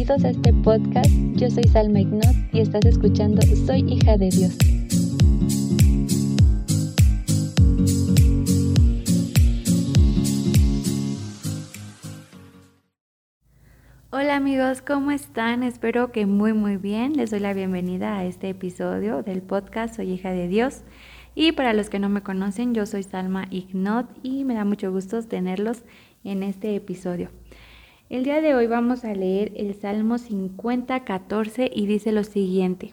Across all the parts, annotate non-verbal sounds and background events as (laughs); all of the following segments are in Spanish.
Bienvenidos a este podcast. Yo soy Salma Ignot y estás escuchando Soy hija de Dios. Hola amigos, ¿cómo están? Espero que muy muy bien. Les doy la bienvenida a este episodio del podcast Soy hija de Dios. Y para los que no me conocen, yo soy Salma Ignot y me da mucho gusto tenerlos en este episodio. El día de hoy vamos a leer el Salmo 50, 14 y dice lo siguiente.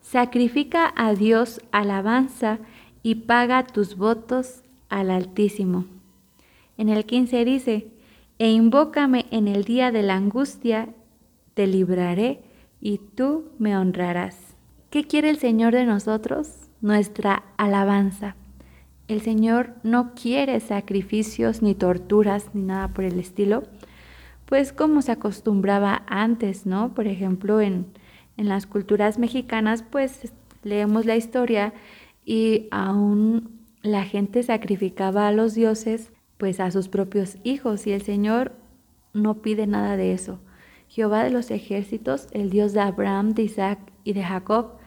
Sacrifica a Dios alabanza y paga tus votos al Altísimo. En el 15 dice, e invócame en el día de la angustia, te libraré y tú me honrarás. ¿Qué quiere el Señor de nosotros? Nuestra alabanza. El Señor no quiere sacrificios ni torturas ni nada por el estilo, pues como se acostumbraba antes, ¿no? Por ejemplo, en, en las culturas mexicanas, pues leemos la historia y aún la gente sacrificaba a los dioses, pues a sus propios hijos, y el Señor no pide nada de eso. Jehová de los ejércitos, el Dios de Abraham, de Isaac y de Jacob,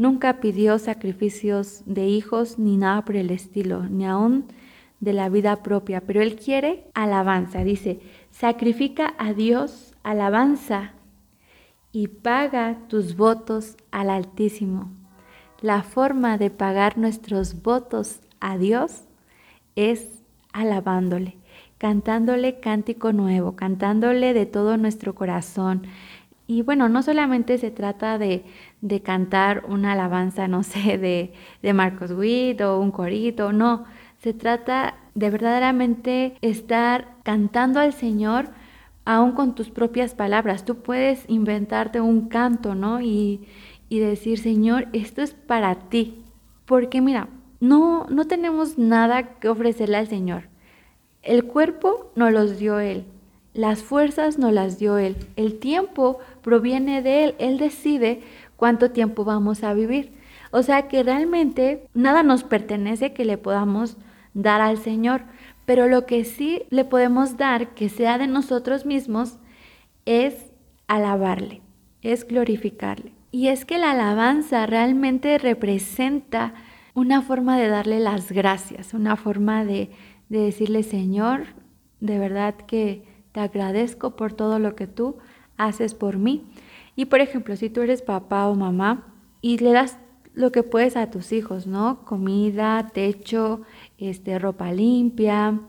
Nunca pidió sacrificios de hijos ni nada por el estilo, ni aún de la vida propia, pero Él quiere alabanza. Dice, sacrifica a Dios alabanza y paga tus votos al Altísimo. La forma de pagar nuestros votos a Dios es alabándole, cantándole cántico nuevo, cantándole de todo nuestro corazón, y bueno, no solamente se trata de, cantar una alabanza, no sé, de, de Marcos Witt o un corito, no, se trata de verdaderamente estar cantando al Señor aún con tus propias palabras. Tú puedes inventarte un canto, ¿no? Y, y decir, Señor, esto es para ti. Porque mira, no, no tenemos nada que ofrecerle al Señor. El cuerpo nos los dio Él. Las fuerzas nos las dio Él. El tiempo proviene de Él. Él decide cuánto tiempo vamos a vivir. O sea que realmente nada nos pertenece que le podamos dar al Señor. Pero lo que sí le podemos dar, que sea de nosotros mismos, es alabarle, es glorificarle. Y es que la alabanza realmente representa una forma de darle las gracias, una forma de, de decirle, Señor, de verdad que te agradezco por todo lo que tú haces por mí. Y por ejemplo, si tú eres papá o mamá y le das lo que puedes a tus hijos, ¿no? Comida, techo, este, ropa limpia,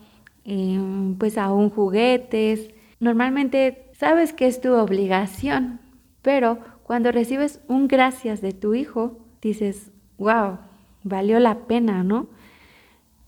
em, pues aún juguetes. Normalmente sabes que es tu obligación, pero cuando recibes un gracias de tu hijo, dices, wow, valió la pena, ¿no?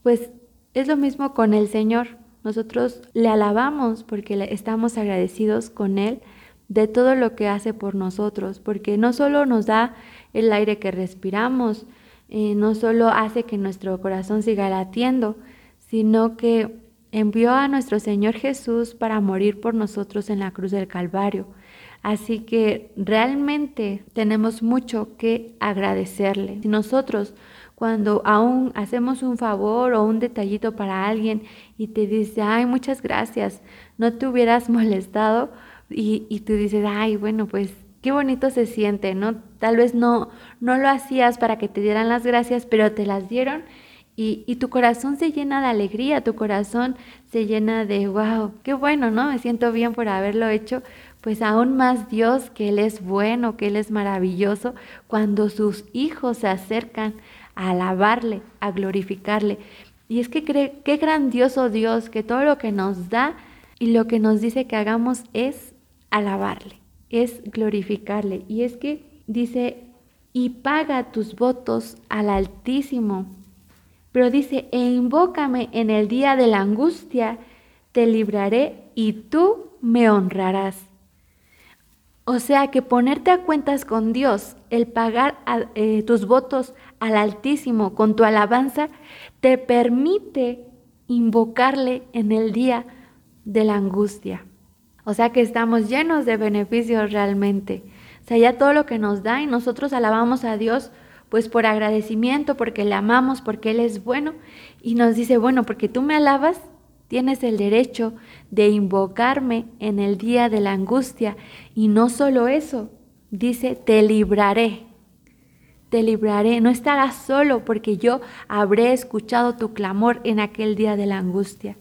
Pues es lo mismo con el Señor. Nosotros le alabamos porque estamos agradecidos con Él de todo lo que hace por nosotros, porque no solo nos da el aire que respiramos, eh, no solo hace que nuestro corazón siga latiendo, sino que envió a nuestro Señor Jesús para morir por nosotros en la cruz del Calvario. Así que realmente tenemos mucho que agradecerle. Nosotros cuando aún hacemos un favor o un detallito para alguien y te dice, ay, muchas gracias, no te hubieras (laughs) molestado y, y tú dices, ay, bueno, pues qué bonito se siente, ¿no? Tal vez no, no lo hacías para que te dieran las gracias, pero te las dieron y, y, tu corazón se llena de alegría, tu corazón se llena de, wow, qué bueno, ¿no? Me siento bien por haberlo hecho. Pues aún más Dios, que Él es bueno, que Él es maravilloso, cuando sus hijos se acercan a alabarle, a glorificarle. Y es que cree, qué grandioso Dios, que todo lo que nos da y lo que nos dice que hagamos es alabarle, es glorificarle. Y es que dice, y paga tus votos al Altísimo. Pero dice, e invócame en el día de la angustia, te libraré y tú me honrarás. O sea que ponerte a cuentas con Dios, el pagar eh, tus votos al Altísimo con tu alabanza, te permite invocarle en el día de la angustia. O sea que estamos llenos de beneficios realmente. O sea, ya todo lo que nos da y nosotros alabamos a Dios pues por agradecimiento, porque le amamos, porque Él es bueno. Y nos dice, bueno, porque tú me alabas, tienes el derecho de invocarme en el día de la angustia. Y no solo eso, dice, te libraré. Te libraré, no estarás solo porque yo habré escuchado tu clamor en aquel día de la angustia.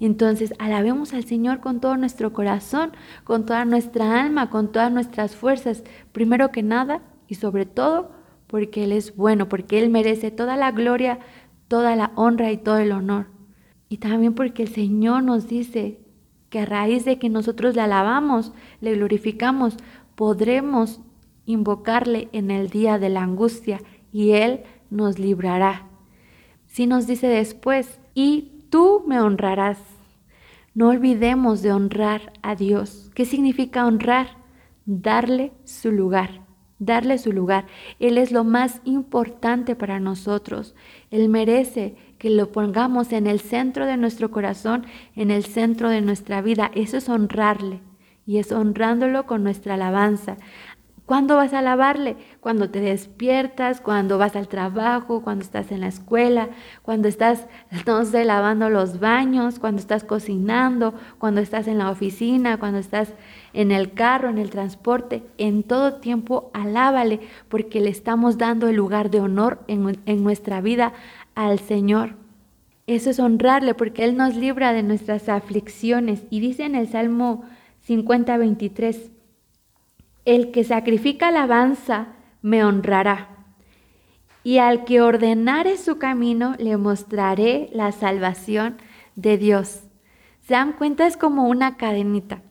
Entonces, alabemos al Señor con todo nuestro corazón, con toda nuestra alma, con todas nuestras fuerzas, primero que nada y sobre todo porque Él es bueno, porque Él merece toda la gloria, toda la honra y todo el honor. Y también porque el Señor nos dice que a raíz de que nosotros le alabamos, le glorificamos, podremos invocarle en el día de la angustia y Él nos librará. Si nos dice después, y tú me honrarás. No olvidemos de honrar a Dios. ¿Qué significa honrar? Darle su lugar darle su lugar. Él es lo más importante para nosotros. Él merece que lo pongamos en el centro de nuestro corazón, en el centro de nuestra vida. Eso es honrarle y es honrándolo con nuestra alabanza. ¿Cuándo vas a alabarle? Cuando te despiertas, cuando vas al trabajo, cuando estás en la escuela, cuando estás, (laughs) no sé, lavando los baños, cuando estás cocinando, cuando estás en la oficina, cuando estás en el carro, en el transporte, en todo tiempo alábale, porque le estamos dando el lugar de honor en, en nuestra vida al Señor. Eso es honrarle, porque Él nos libra de nuestras aflicciones. Y dice en el Salmo 50, 23, el que sacrifica alabanza me honrará. Y al que ordenare su camino le mostraré la salvación de Dios. Se dan cuenta, es como una cadenita.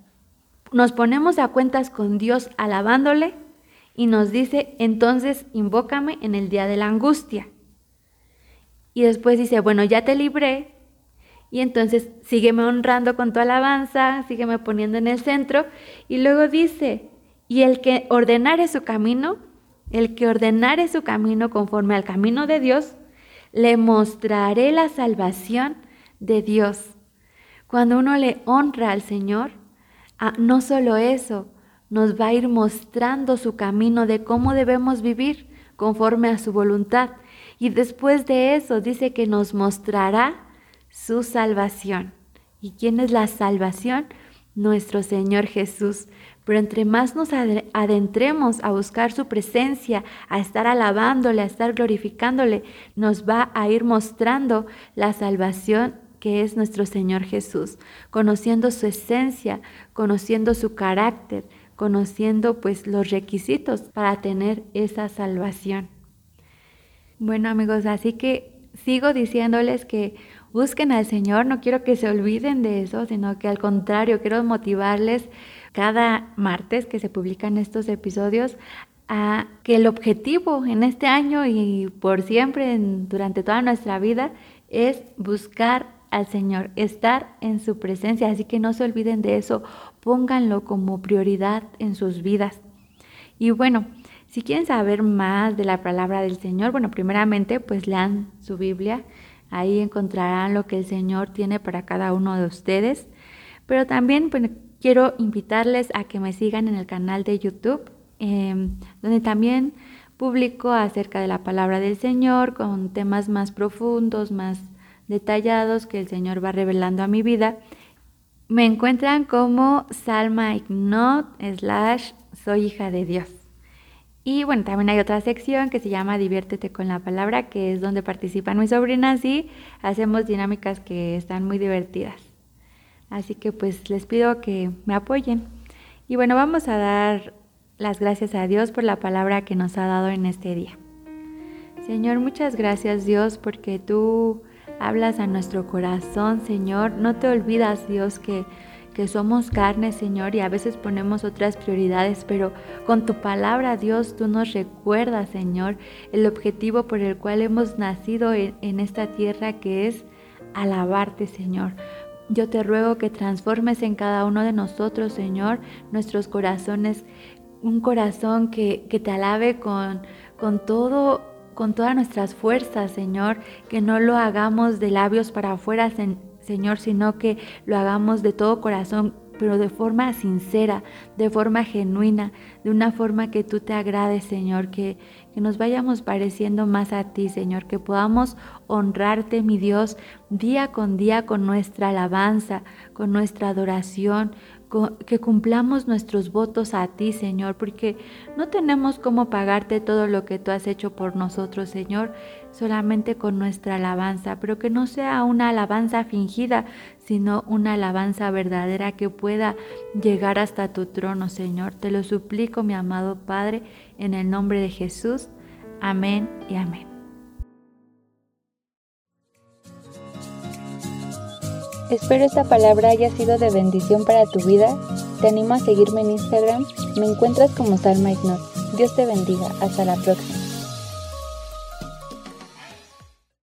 Nos ponemos a cuentas con Dios alabándole y nos dice, entonces invócame en el día de la angustia. Y después dice, bueno, ya te libré. Y entonces sígueme honrando con tu alabanza, sígueme poniendo en el centro. Y luego dice, y el que ordenare su camino, el que ordenare su camino conforme al camino de Dios, le mostraré la salvación de Dios. Cuando uno le honra al Señor, ah, no solo eso, nos va a ir mostrando su camino de cómo debemos vivir conforme a su voluntad. Y después de eso dice que nos mostrará su salvación. ¿Y quién es la salvación? Nuestro Señor Jesús. Pero entre más nos adentremos a buscar su presencia, a estar alabándole, a estar glorificándole, nos va a ir mostrando la salvación que es nuestro Señor Jesús, conociendo su esencia, conociendo su carácter, conociendo pues los requisitos para tener esa salvación. Bueno amigos, así que sigo diciéndoles que busquen al Señor, no quiero que se olviden de eso, sino que al contrario, quiero motivarles cada martes que se publican estos episodios a que el objetivo en este año y por siempre durante toda nuestra vida es buscar al Señor, estar en su presencia. Así que no se olviden de eso, pónganlo como prioridad en sus vidas. Y bueno, si quieren saber más de la palabra del Señor, bueno, primeramente pues lean su Biblia, ahí encontrarán lo que el Señor tiene para cada uno de ustedes. Pero también pues, quiero invitarles a que me sigan en el canal de YouTube, em, donde también publico acerca de la palabra del Señor con temas más profundos, más detallados que el Señor va revelando a mi vida. Me encuentran como Salma Ignot slash Soy hija de Dios. Y bueno, también hay otra sección que se llama Diviértete con la palabra, que es donde participan mis sobrinas y hacemos dinámicas que están muy divertidas. Así que pues les pido que me apoyen. Y bueno, vamos a dar las gracias a Dios por la palabra que nos ha dado en este día. Señor, muchas gracias Dios porque tú hablas a nuestro corazón, Señor. No te olvidas, Dios, que, que somos carne, Señor, y a veces ponemos otras prioridades, pero con tu palabra, Dios, tú nos recuerdas, Señor, el objetivo por el cual hemos nacido en, esta tierra, que es alabarte, Señor. Yo te ruego que transformes en cada uno de nosotros, Señor, nuestros corazones, un corazón que, te alabe con, con todo con todas nuestras fuerzas, Señor, que no lo hagamos de labios para afuera, Señor, sino que lo hagamos de todo corazón, pero de forma sincera, de forma genuina, de una forma que tú te agrades, Señor, que, que nos vayamos pareciendo más a ti, Señor, que podamos honrarte, mi Dios, día con día con nuestra alabanza, con nuestra adoración, que cumplamos nuestros votos a ti, Señor, porque no tenemos cómo pagarte todo lo que tú has hecho por nosotros, Señor, solamente con nuestra alabanza, pero que no sea una alabanza fingida, sino una alabanza verdadera que pueda llegar hasta tu trono, Señor. Te lo suplico, mi amado Padre, en el nombre de Jesús. Amén y amén. Espero esta palabra haya sido de bendición para tu vida. Te animo a seguirme en Instagram. Me encuentras como Salma Ignot. Dios te bendiga. Hasta la próxima.